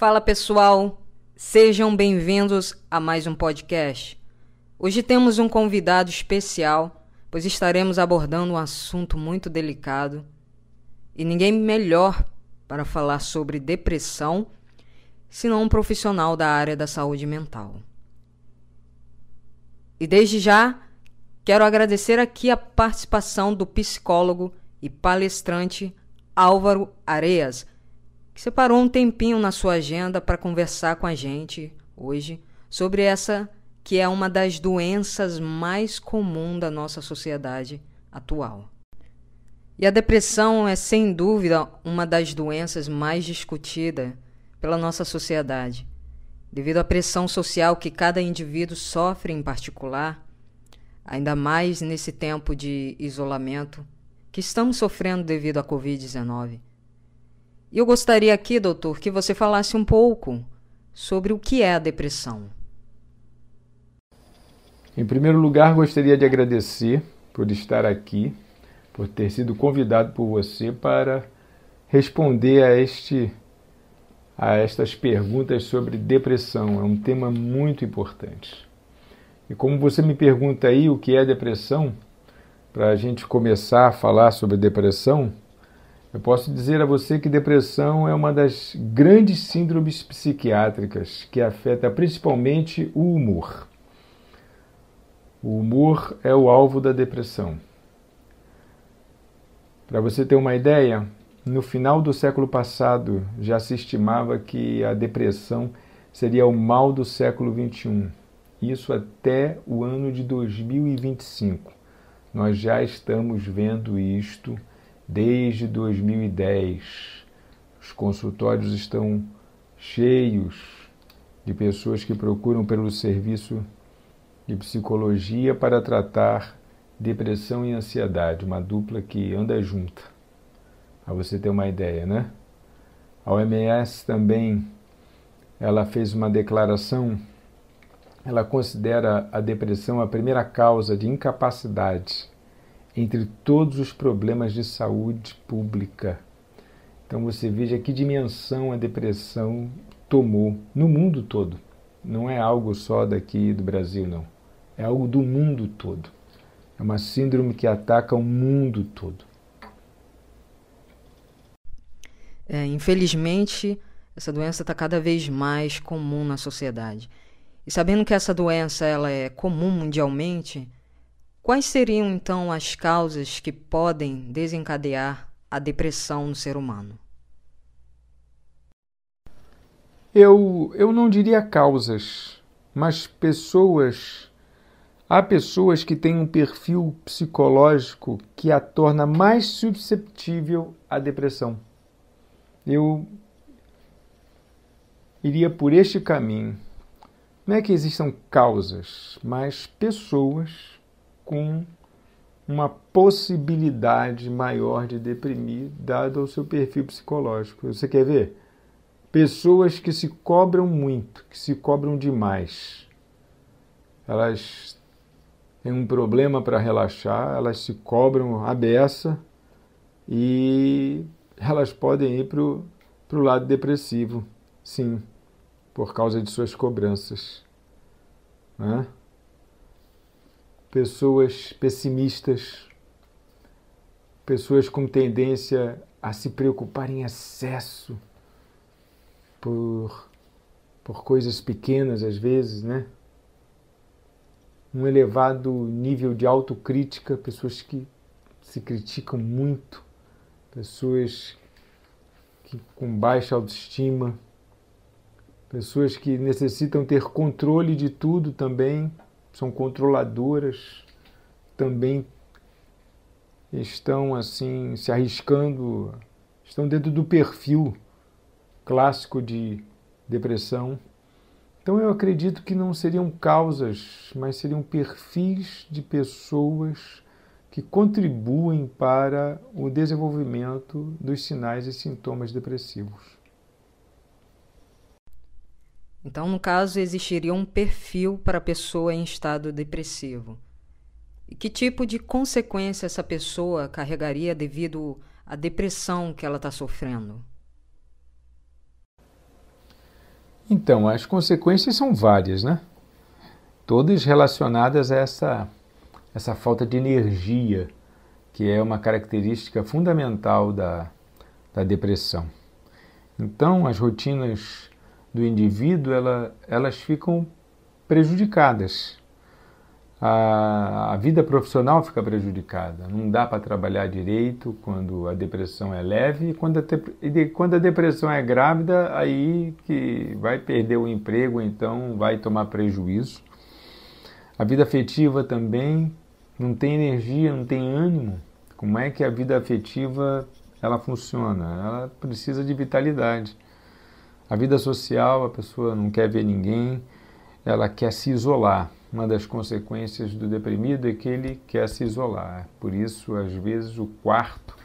Fala pessoal, sejam bem-vindos a mais um podcast. Hoje temos um convidado especial, pois estaremos abordando um assunto muito delicado e ninguém melhor para falar sobre depressão senão um profissional da área da saúde mental. E desde já quero agradecer aqui a participação do psicólogo e palestrante Álvaro Areias que separou um tempinho na sua agenda para conversar com a gente hoje sobre essa que é uma das doenças mais comuns da nossa sociedade atual. E a depressão é sem dúvida uma das doenças mais discutidas pela nossa sociedade, devido à pressão social que cada indivíduo sofre em particular, ainda mais nesse tempo de isolamento que estamos sofrendo devido à Covid-19. Eu gostaria aqui, doutor, que você falasse um pouco sobre o que é a depressão. Em primeiro lugar, gostaria de agradecer por estar aqui, por ter sido convidado por você para responder a este a estas perguntas sobre depressão. É um tema muito importante. E como você me pergunta aí o que é depressão, para a gente começar a falar sobre depressão, eu posso dizer a você que depressão é uma das grandes síndromes psiquiátricas que afeta principalmente o humor. O humor é o alvo da depressão. Para você ter uma ideia, no final do século passado já se estimava que a depressão seria o mal do século XXI. Isso até o ano de 2025. Nós já estamos vendo isto desde 2010. Os consultórios estão cheios de pessoas que procuram pelo serviço de psicologia para tratar depressão e ansiedade, uma dupla que anda junta. Para você ter uma ideia, né? A OMS também ela fez uma declaração, ela considera a depressão a primeira causa de incapacidade entre todos os problemas de saúde pública. Então você veja que dimensão a depressão tomou no mundo todo. Não é algo só daqui do Brasil, não. É algo do mundo todo. É uma síndrome que ataca o mundo todo. É, infelizmente, essa doença está cada vez mais comum na sociedade. E sabendo que essa doença ela é comum mundialmente, Quais seriam então as causas que podem desencadear a depressão no ser humano? Eu, eu não diria causas, mas pessoas. Há pessoas que têm um perfil psicológico que a torna mais susceptível à depressão. Eu iria por este caminho. Não é que existam causas, mas pessoas com uma possibilidade maior de deprimir, dado o seu perfil psicológico. Você quer ver? Pessoas que se cobram muito, que se cobram demais. Elas têm um problema para relaxar, elas se cobram a beça e elas podem ir para o lado depressivo, sim, por causa de suas cobranças. Né? Pessoas pessimistas, pessoas com tendência a se preocupar em excesso por, por coisas pequenas às vezes, né? Um elevado nível de autocrítica, pessoas que se criticam muito, pessoas que, com baixa autoestima, pessoas que necessitam ter controle de tudo também são controladoras, também estão assim se arriscando, estão dentro do perfil clássico de depressão. Então eu acredito que não seriam causas, mas seriam perfis de pessoas que contribuem para o desenvolvimento dos sinais e sintomas depressivos. Então, no caso, existiria um perfil para a pessoa em estado depressivo. E que tipo de consequência essa pessoa carregaria devido à depressão que ela está sofrendo? Então, as consequências são várias, né? Todas relacionadas a essa, essa falta de energia, que é uma característica fundamental da, da depressão. Então, as rotinas do indivíduo, ela, elas ficam prejudicadas. A, a vida profissional fica prejudicada. Não dá para trabalhar direito quando a depressão é leve e quando a, e quando a depressão é grávida, aí que vai perder o emprego, então vai tomar prejuízo. A vida afetiva também não tem energia, não tem ânimo. Como é que a vida afetiva ela funciona? Ela precisa de vitalidade. A vida social, a pessoa não quer ver ninguém, ela quer se isolar. Uma das consequências do deprimido é que ele quer se isolar. Por isso, às vezes, o quarto,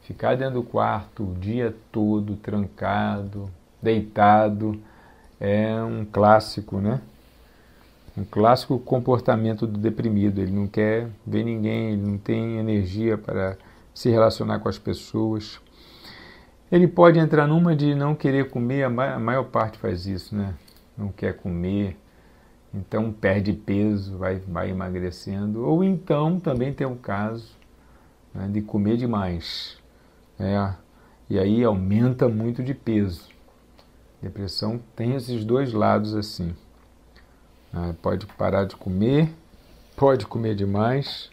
ficar dentro do quarto o dia todo, trancado, deitado, é um clássico, né? Um clássico comportamento do deprimido. Ele não quer ver ninguém, ele não tem energia para se relacionar com as pessoas. Ele pode entrar numa de não querer comer, a maior parte faz isso, né? Não quer comer, então perde peso, vai, vai emagrecendo. Ou então também tem o caso né, de comer demais. É, e aí aumenta muito de peso. Depressão tem esses dois lados assim. É, pode parar de comer, pode comer demais.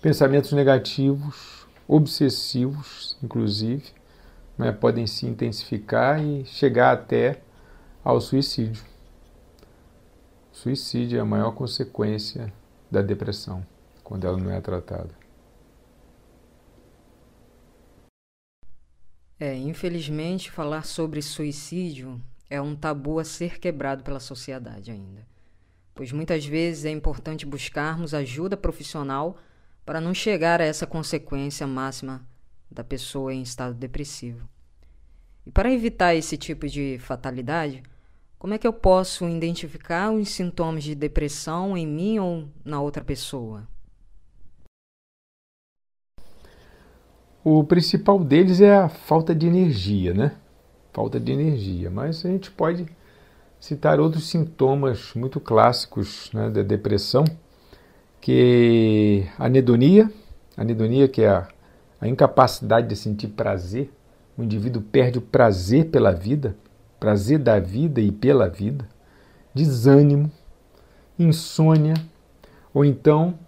Pensamentos negativos, obsessivos, inclusive né, podem se intensificar e chegar até ao suicídio. Suicídio é a maior consequência da depressão, quando ela não é tratada. É, infelizmente, falar sobre suicídio é um tabu a ser quebrado pela sociedade ainda. Pois muitas vezes é importante buscarmos ajuda profissional para não chegar a essa consequência máxima da pessoa em estado depressivo. E para evitar esse tipo de fatalidade, como é que eu posso identificar os sintomas de depressão em mim ou na outra pessoa? O principal deles é a falta de energia, né? Falta de energia. Mas a gente pode citar outros sintomas muito clássicos né, da depressão, que é a anedonia, anedonia que é a a incapacidade de sentir prazer, o indivíduo perde o prazer pela vida, prazer da vida e pela vida, desânimo, insônia, ou então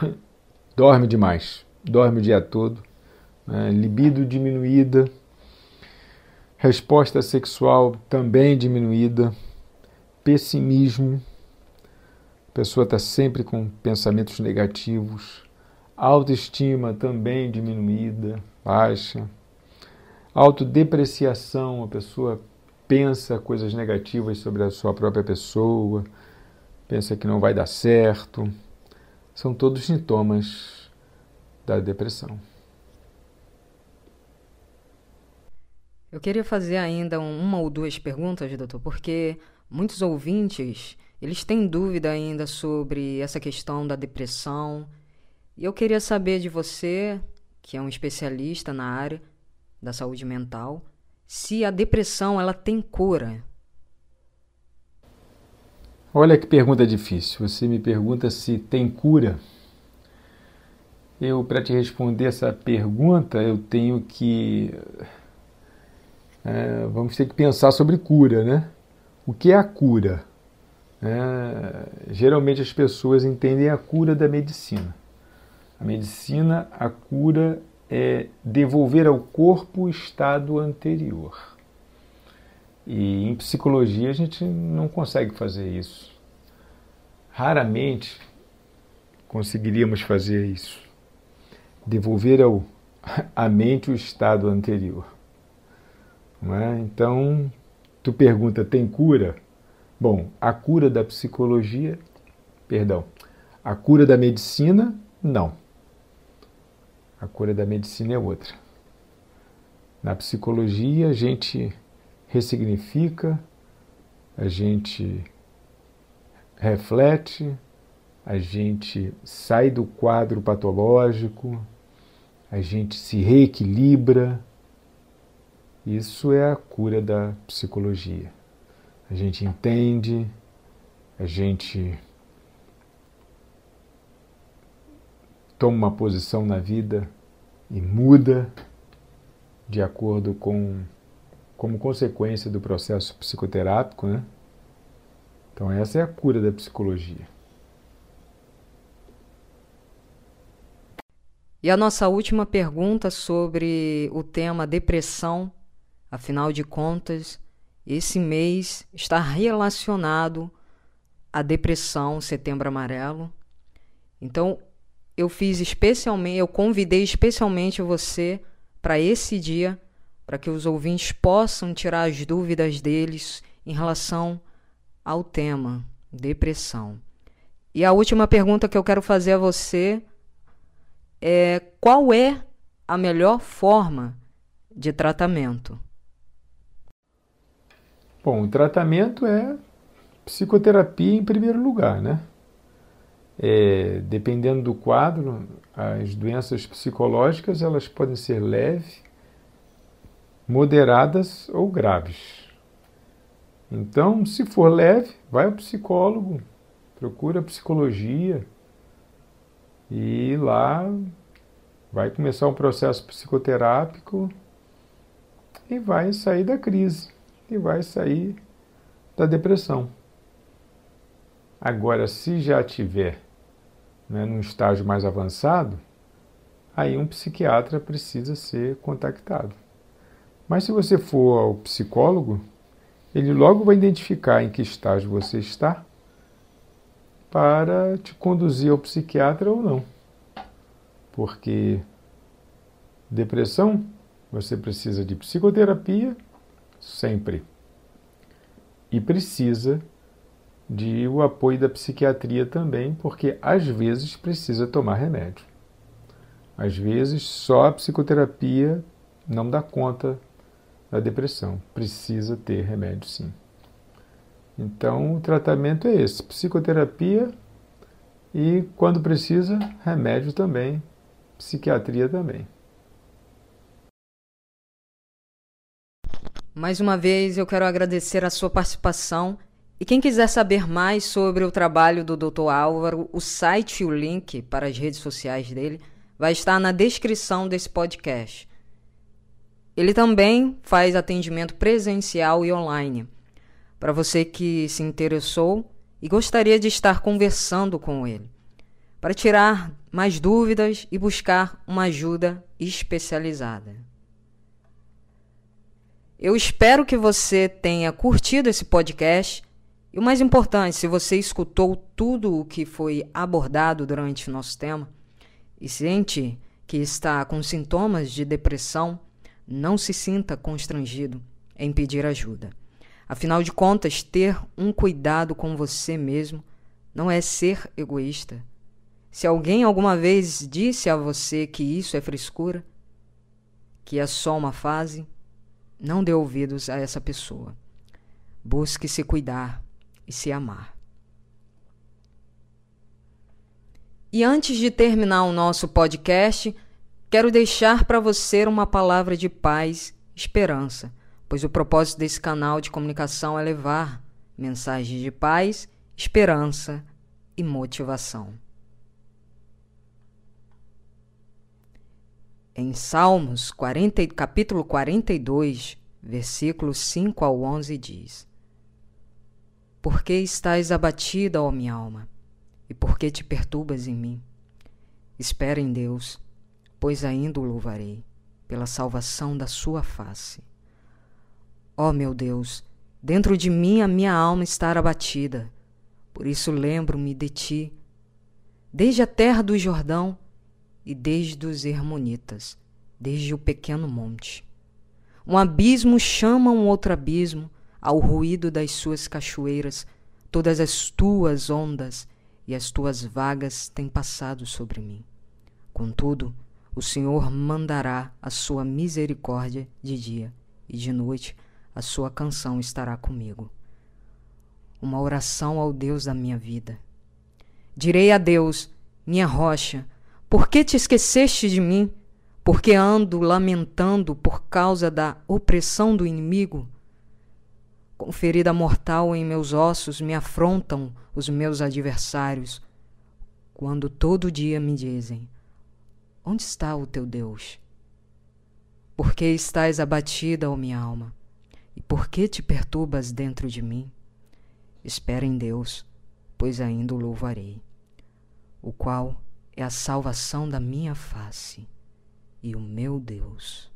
dorme demais, dorme o dia todo, né? libido diminuída, resposta sexual também diminuída, pessimismo, a pessoa está sempre com pensamentos negativos, autoestima também diminuída, baixa, autodepreciação, a pessoa pensa coisas negativas sobre a sua própria pessoa, pensa que não vai dar certo. São todos sintomas da depressão. Eu queria fazer ainda uma ou duas perguntas, doutor, porque muitos ouvintes, eles têm dúvida ainda sobre essa questão da depressão eu queria saber de você, que é um especialista na área da saúde mental, se a depressão ela tem cura. Olha que pergunta difícil. Você me pergunta se tem cura. Eu, para te responder essa pergunta, eu tenho que. É, vamos ter que pensar sobre cura, né? O que é a cura? É, geralmente as pessoas entendem a cura da medicina. A medicina, a cura é devolver ao corpo o estado anterior. E em psicologia a gente não consegue fazer isso. Raramente conseguiríamos fazer isso. Devolver ao, à mente o estado anterior. É? Então, tu pergunta, tem cura? Bom, a cura da psicologia, perdão, a cura da medicina, não. A cura da medicina é outra. Na psicologia, a gente ressignifica, a gente reflete, a gente sai do quadro patológico, a gente se reequilibra. Isso é a cura da psicologia. a gente entende, a gente toma uma posição na vida e muda de acordo com como consequência do processo psicoterápico, né? Então essa é a cura da psicologia. E a nossa última pergunta sobre o tema depressão, afinal de contas, esse mês está relacionado à depressão Setembro Amarelo. Então, eu fiz especialmente, eu convidei especialmente você para esse dia, para que os ouvintes possam tirar as dúvidas deles em relação ao tema depressão. E a última pergunta que eu quero fazer a você é qual é a melhor forma de tratamento? Bom, o tratamento é psicoterapia em primeiro lugar, né? É, dependendo do quadro, as doenças psicológicas elas podem ser leves, moderadas ou graves. Então, se for leve, vai ao psicólogo, procura psicologia e lá vai começar um processo psicoterápico e vai sair da crise e vai sair da depressão. Agora, se já tiver né, num estágio mais avançado, aí um psiquiatra precisa ser contactado. Mas se você for ao psicólogo, ele logo vai identificar em que estágio você está para te conduzir ao psiquiatra ou não. Porque depressão, você precisa de psicoterapia sempre. E precisa de o apoio da psiquiatria também, porque às vezes precisa tomar remédio. Às vezes só a psicoterapia não dá conta da depressão, precisa ter remédio sim. Então o tratamento é esse: psicoterapia e, quando precisa, remédio também, psiquiatria também. Mais uma vez eu quero agradecer a sua participação. E quem quiser saber mais sobre o trabalho do Dr. Álvaro, o site e o link para as redes sociais dele vai estar na descrição desse podcast. Ele também faz atendimento presencial e online. Para você que se interessou e gostaria de estar conversando com ele, para tirar mais dúvidas e buscar uma ajuda especializada. Eu espero que você tenha curtido esse podcast. E o mais importante, se você escutou tudo o que foi abordado durante o nosso tema e sente que está com sintomas de depressão, não se sinta constrangido em pedir ajuda. Afinal de contas, ter um cuidado com você mesmo não é ser egoísta. Se alguém alguma vez disse a você que isso é frescura, que é só uma fase, não dê ouvidos a essa pessoa. Busque se cuidar e se amar. E antes de terminar o nosso podcast, quero deixar para você uma palavra de paz, esperança, pois o propósito desse canal de comunicação é levar mensagens de paz, esperança e motivação. Em Salmos 40, capítulo 42, versículos 5 ao 11 diz: Por que estás abatida, ó minha alma? E por que te perturbas em mim? Espera em Deus, pois ainda o louvarei, pela salvação da sua face. Ó meu Deus, dentro de mim a minha alma está abatida, por isso lembro-me de ti. Desde a terra do Jordão, e desde os Hermonitas, desde o pequeno monte. Um abismo chama um outro abismo, ao ruído das suas cachoeiras, todas as tuas ondas e as tuas vagas têm passado sobre mim. Contudo, o Senhor mandará a sua misericórdia de dia, e de noite a sua canção estará comigo. Uma oração ao Deus da minha vida. Direi a Deus, minha rocha, por que te esqueceste de mim? Porque ando lamentando por causa da opressão do inimigo? Com ferida mortal em meus ossos me afrontam os meus adversários, quando todo dia me dizem: Onde está o teu Deus? Por que estás abatida, ó minha alma? E por que te perturbas dentro de mim? Espera em Deus, pois ainda o louvarei, o qual é a salvação da minha face e o meu Deus.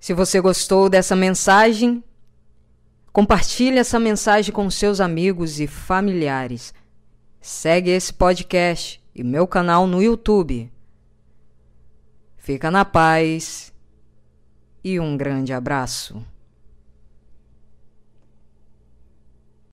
Se você gostou dessa mensagem, compartilhe essa mensagem com seus amigos e familiares. Segue esse podcast e meu canal no YouTube. Fica na paz e um grande abraço.